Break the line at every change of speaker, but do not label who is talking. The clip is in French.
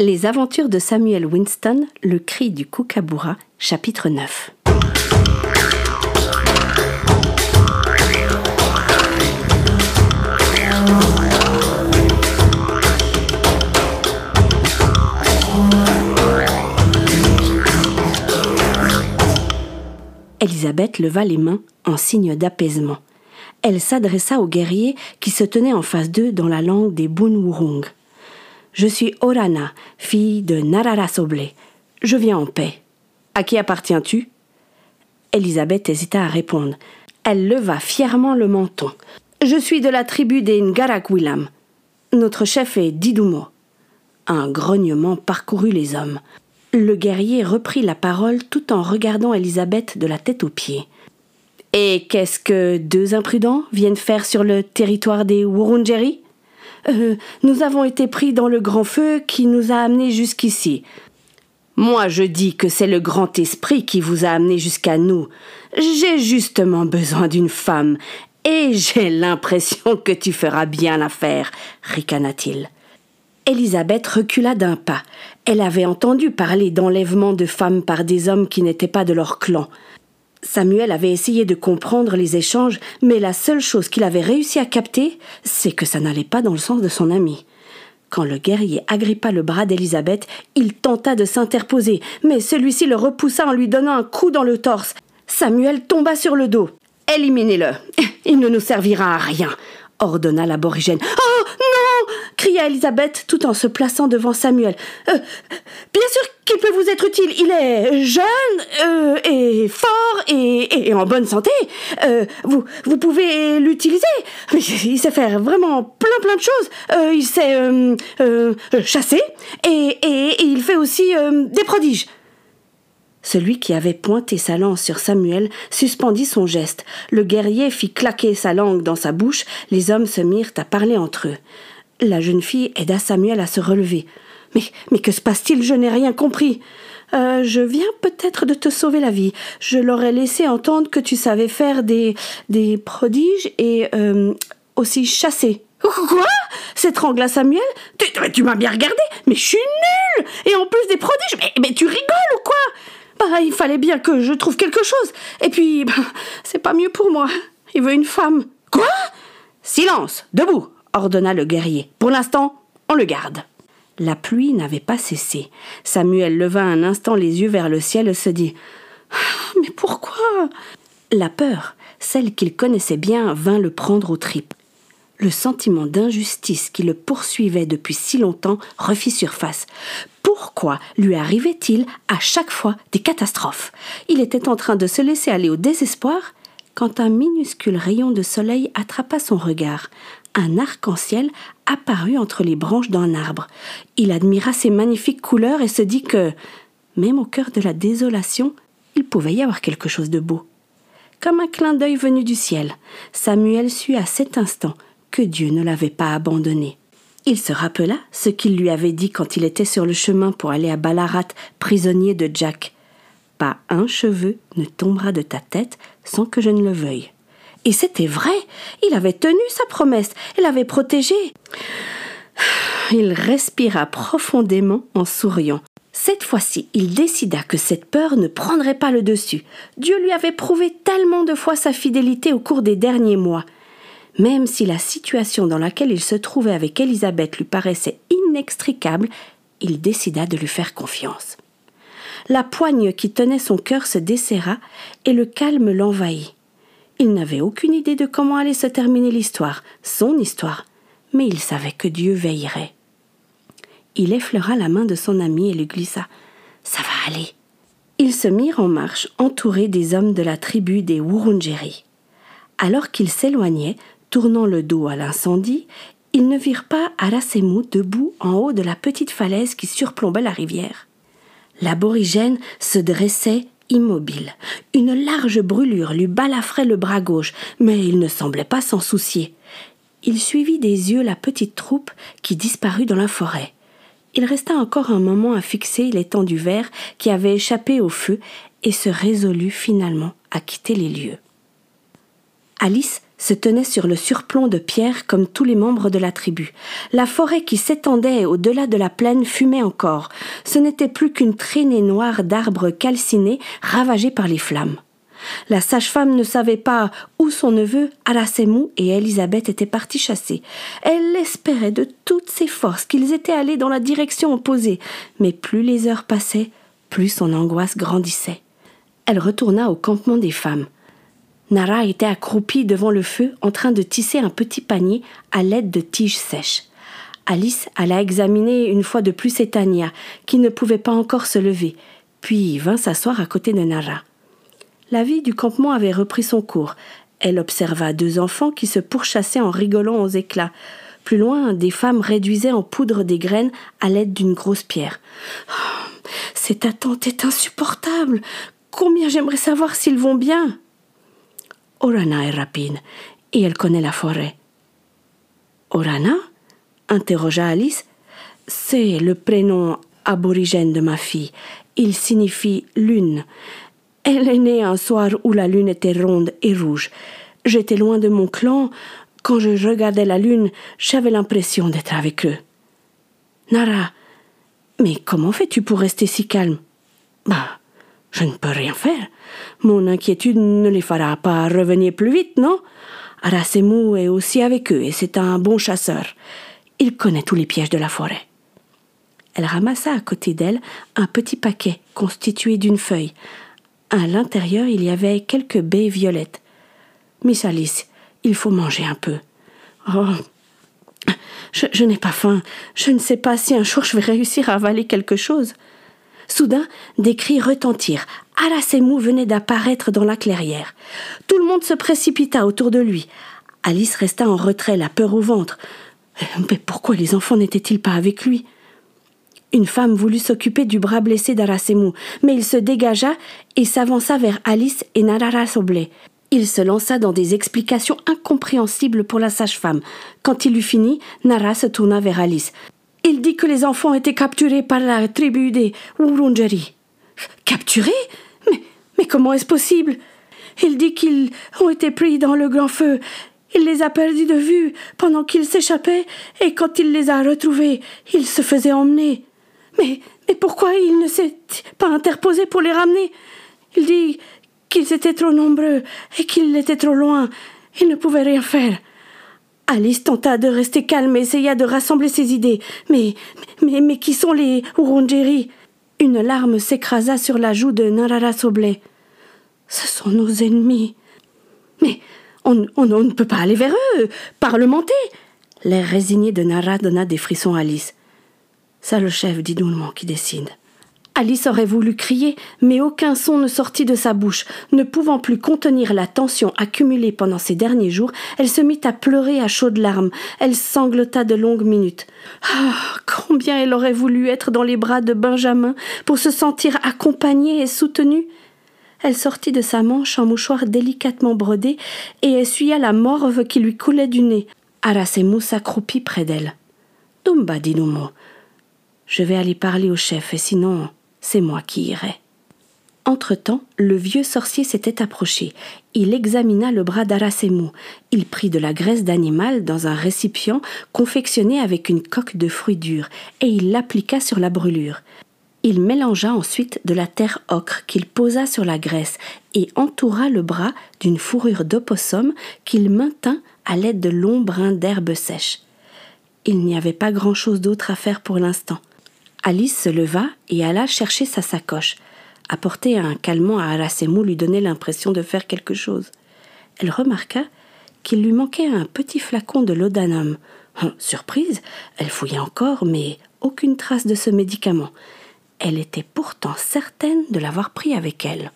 Les aventures de Samuel Winston, le cri du kookaburra, chapitre 9. Elisabeth leva les mains en signe d'apaisement. Elle s'adressa au guerrier qui se tenait en face d'eux dans la langue des Bunwurrung. Je suis Orana, fille de Narara Soble. Je viens en paix. À qui appartiens-tu? Elisabeth hésita à répondre. Elle leva fièrement le menton. Je suis de la tribu des Ngarakwilam. Notre chef est Didumo. Un grognement parcourut les hommes. Le guerrier reprit la parole tout en regardant Elisabeth de la tête aux pieds. Et qu'est-ce que deux imprudents viennent faire sur le territoire des Wurundjeri? Euh, Nous avons été pris dans le grand feu qui nous a amenés jusqu'ici. Moi, je dis que c'est le grand esprit qui vous a amené jusqu'à nous. J'ai justement besoin d'une femme, et j'ai l'impression que tu feras bien l'affaire, ricana-t-il. Elisabeth recula d'un pas. Elle avait entendu parler d'enlèvement de femmes par des hommes qui n'étaient pas de leur clan. Samuel avait essayé de comprendre les échanges, mais la seule chose qu'il avait réussi à capter, c'est que ça n'allait pas dans le sens de son ami. Quand le guerrier agrippa le bras d'Elisabeth, il tenta de s'interposer, mais celui-ci le repoussa en lui donnant un coup dans le torse. Samuel tomba sur le dos. Éliminez-le. Il ne nous servira à rien, ordonna l'aborigène. Oh cria Elisabeth tout en se plaçant devant Samuel. Euh, bien sûr qu'il peut vous être utile. Il est jeune euh, et fort et, en bonne santé. Euh, vous, pouvez l'utiliser. Il sait faire vraiment plein plein de choses. il sait chasser et, il fait aussi des prodiges. Celui qui avait pointé sa lance sur Samuel suspendit son geste. Le guerrier fit claquer sa langue dans sa bouche. Les hommes se mirent à parler entre eux. La jeune fille aida Samuel à se relever. Mais, mais que se passe-t-il? Je n'ai rien compris. Euh, je viens peut-être de te sauver la vie. Je leur ai laissé entendre que tu savais faire des, des prodiges et euh, aussi chasser. Quoi? S'étrangla Samuel? Tu, tu m'as bien regardé, mais je suis nulle Et en plus des prodiges, mais, tu rigoles ou quoi? Bah, il fallait bien que je trouve quelque chose. Et puis, bah, c'est pas mieux pour moi. Il veut une femme. Quoi? Silence, debout, ordonna le guerrier. Pour l'instant, on le garde. La pluie n'avait pas cessé. Samuel leva un instant les yeux vers le ciel et se dit Mais pourquoi? La peur, celle qu'il connaissait bien, vint le prendre aux tripes. Le sentiment d'injustice qui le poursuivait depuis si longtemps refit surface. Pourquoi lui arrivait-il à chaque fois des catastrophes? Il était en train de se laisser aller au désespoir quand un minuscule rayon de soleil attrapa son regard. Un arc-en-ciel apparut entre les branches d'un arbre. Il admira ces magnifiques couleurs et se dit que, même au cœur de la désolation, il pouvait y avoir quelque chose de beau. Comme un clin d'œil venu du ciel, Samuel sut à cet instant que Dieu ne l'avait pas abandonné. Il se rappela ce qu'il lui avait dit quand il était sur le chemin pour aller à Ballarat, prisonnier de Jack. Pas un cheveu ne tombera de ta tête sans que je ne le veuille. Et c'était vrai, il avait tenu sa promesse, il avait protégé. Il respira profondément en souriant. Cette fois-ci, il décida que cette peur ne prendrait pas le dessus. Dieu lui avait prouvé tellement de fois sa fidélité au cours des derniers mois. Même si la situation dans laquelle il se trouvait avec Élisabeth lui paraissait inextricable, il décida de lui faire confiance. La poigne qui tenait son cœur se desserra et le calme l'envahit. Il n'avait aucune idée de comment allait se terminer l'histoire, son histoire, mais il savait que Dieu veillerait. Il effleura la main de son ami et lui glissa. Ça va aller. Ils se mirent en marche, entourés des hommes de la tribu des Wurundjeri. Alors qu'ils s'éloignaient, Tournant le dos à l'incendie, ils ne virent pas Arasemou debout en haut de la petite falaise qui surplombait la rivière. L'aborigène se dressait immobile. Une large brûlure lui balafrait le bras gauche, mais il ne semblait pas s'en soucier. Il suivit des yeux la petite troupe qui disparut dans la forêt. Il resta encore un moment à fixer l'étendue vert qui avait échappé au feu et se résolut finalement à quitter les lieux. Alice se tenait sur le surplomb de pierre comme tous les membres de la tribu. La forêt qui s'étendait au-delà de la plaine fumait encore. Ce n'était plus qu'une traînée noire d'arbres calcinés ravagés par les flammes. La sage-femme ne savait pas où son neveu, Arasemou et Elisabeth étaient partis chasser. Elle espérait de toutes ses forces qu'ils étaient allés dans la direction opposée, mais plus les heures passaient, plus son angoisse grandissait. Elle retourna au campement des femmes. Nara était accroupie devant le feu en train de tisser un petit panier à l'aide de tiges sèches. Alice alla examiner une fois de plus Etania, qui ne pouvait pas encore se lever, puis vint s'asseoir à côté de Nara. La vie du campement avait repris son cours. Elle observa deux enfants qui se pourchassaient en rigolant aux éclats. Plus loin, des femmes réduisaient en poudre des graines à l'aide d'une grosse pierre. Oh, cette attente est insupportable. Combien j'aimerais savoir s'ils vont bien. Orana est rapide et elle connaît la forêt. Orana? interrogea Alice. C'est le prénom aborigène de ma fille. Il signifie lune. Elle est née un soir où la lune était ronde et rouge. J'étais loin de mon clan. Quand je regardais la lune, j'avais l'impression d'être avec eux. Nara, mais comment fais-tu pour rester si calme? Bah, je ne peux rien faire. Mon inquiétude ne les fera pas revenir plus vite, non? Arasemou est aussi avec eux et c'est un bon chasseur. Il connaît tous les pièges de la forêt. Elle ramassa à côté d'elle un petit paquet constitué d'une feuille, à l'intérieur, il y avait quelques baies violettes. Miss Alice, il faut manger un peu. Oh. Je, n'ai pas faim. Je ne sais pas si un jour je vais réussir à avaler quelque chose. Soudain, des cris retentirent. Arasemou venait d'apparaître dans la clairière. Tout le monde se précipita autour de lui. Alice resta en retrait, la peur au ventre. Mais pourquoi les enfants n'étaient-ils pas avec lui? Une femme voulut s'occuper du bras blessé d'Arasemou, mais il se dégagea et s'avança vers Alice et Narara Soblé. Il se lança dans des explications incompréhensibles pour la sage-femme. Quand il eut fini, Nara se tourna vers Alice. Il dit que les enfants étaient capturés par la tribu des Wurundjeri. Capturés? Mais, mais comment est-ce possible? Il dit qu'ils ont été pris dans le grand feu. Il les a perdus de vue pendant qu'ils s'échappaient, et quand il les a retrouvés, il se faisait emmener. Mais, mais pourquoi il ne s'est pas interposé pour les ramener? Il dit qu'ils étaient trop nombreux et qu'ils étaient trop loin. Il ne pouvait rien faire. Alice tenta de rester calme et essaya de rassembler ses idées. Mais, mais, mais qui sont les Urunjeri Une larme s'écrasa sur la joue de Narara Soblé. Ce sont nos ennemis. Mais on, ne peut pas aller vers eux, parlementer. L'air résigné de Nara donna des frissons à Alice. C'est le chef, dit nullement, qui décide. Alice aurait voulu crier, mais aucun son ne sortit de sa bouche. Ne pouvant plus contenir la tension accumulée pendant ces derniers jours, elle se mit à pleurer à chaudes larmes. Elle sanglota de longues minutes. Ah, combien elle aurait voulu être dans les bras de Benjamin pour se sentir accompagnée et soutenue. Elle sortit de sa manche un mouchoir délicatement brodé et essuya la morve qui lui coulait du nez. Arasemou s'accroupit près d'elle. Dumba, dit je vais aller parler au chef, et sinon, c'est moi qui irai. Entre-temps, le vieux sorcier s'était approché. Il examina le bras d'Arasemou. Il prit de la graisse d'animal dans un récipient confectionné avec une coque de fruits durs, et il l'appliqua sur la brûlure. Il mélangea ensuite de la terre ocre qu'il posa sur la graisse et entoura le bras d'une fourrure d'opossum qu'il maintint à l'aide de longs brins d'herbe sèche. Il n'y avait pas grand-chose d'autre à faire pour l'instant. Alice se leva et alla chercher sa sacoche. Apporter un calmant à Arasemou lui donnait l'impression de faire quelque chose. Elle remarqua qu'il lui manquait un petit flacon de laudanum. Hum, surprise, elle fouilla encore, mais aucune trace de ce médicament. Elle était pourtant certaine de l'avoir pris avec elle.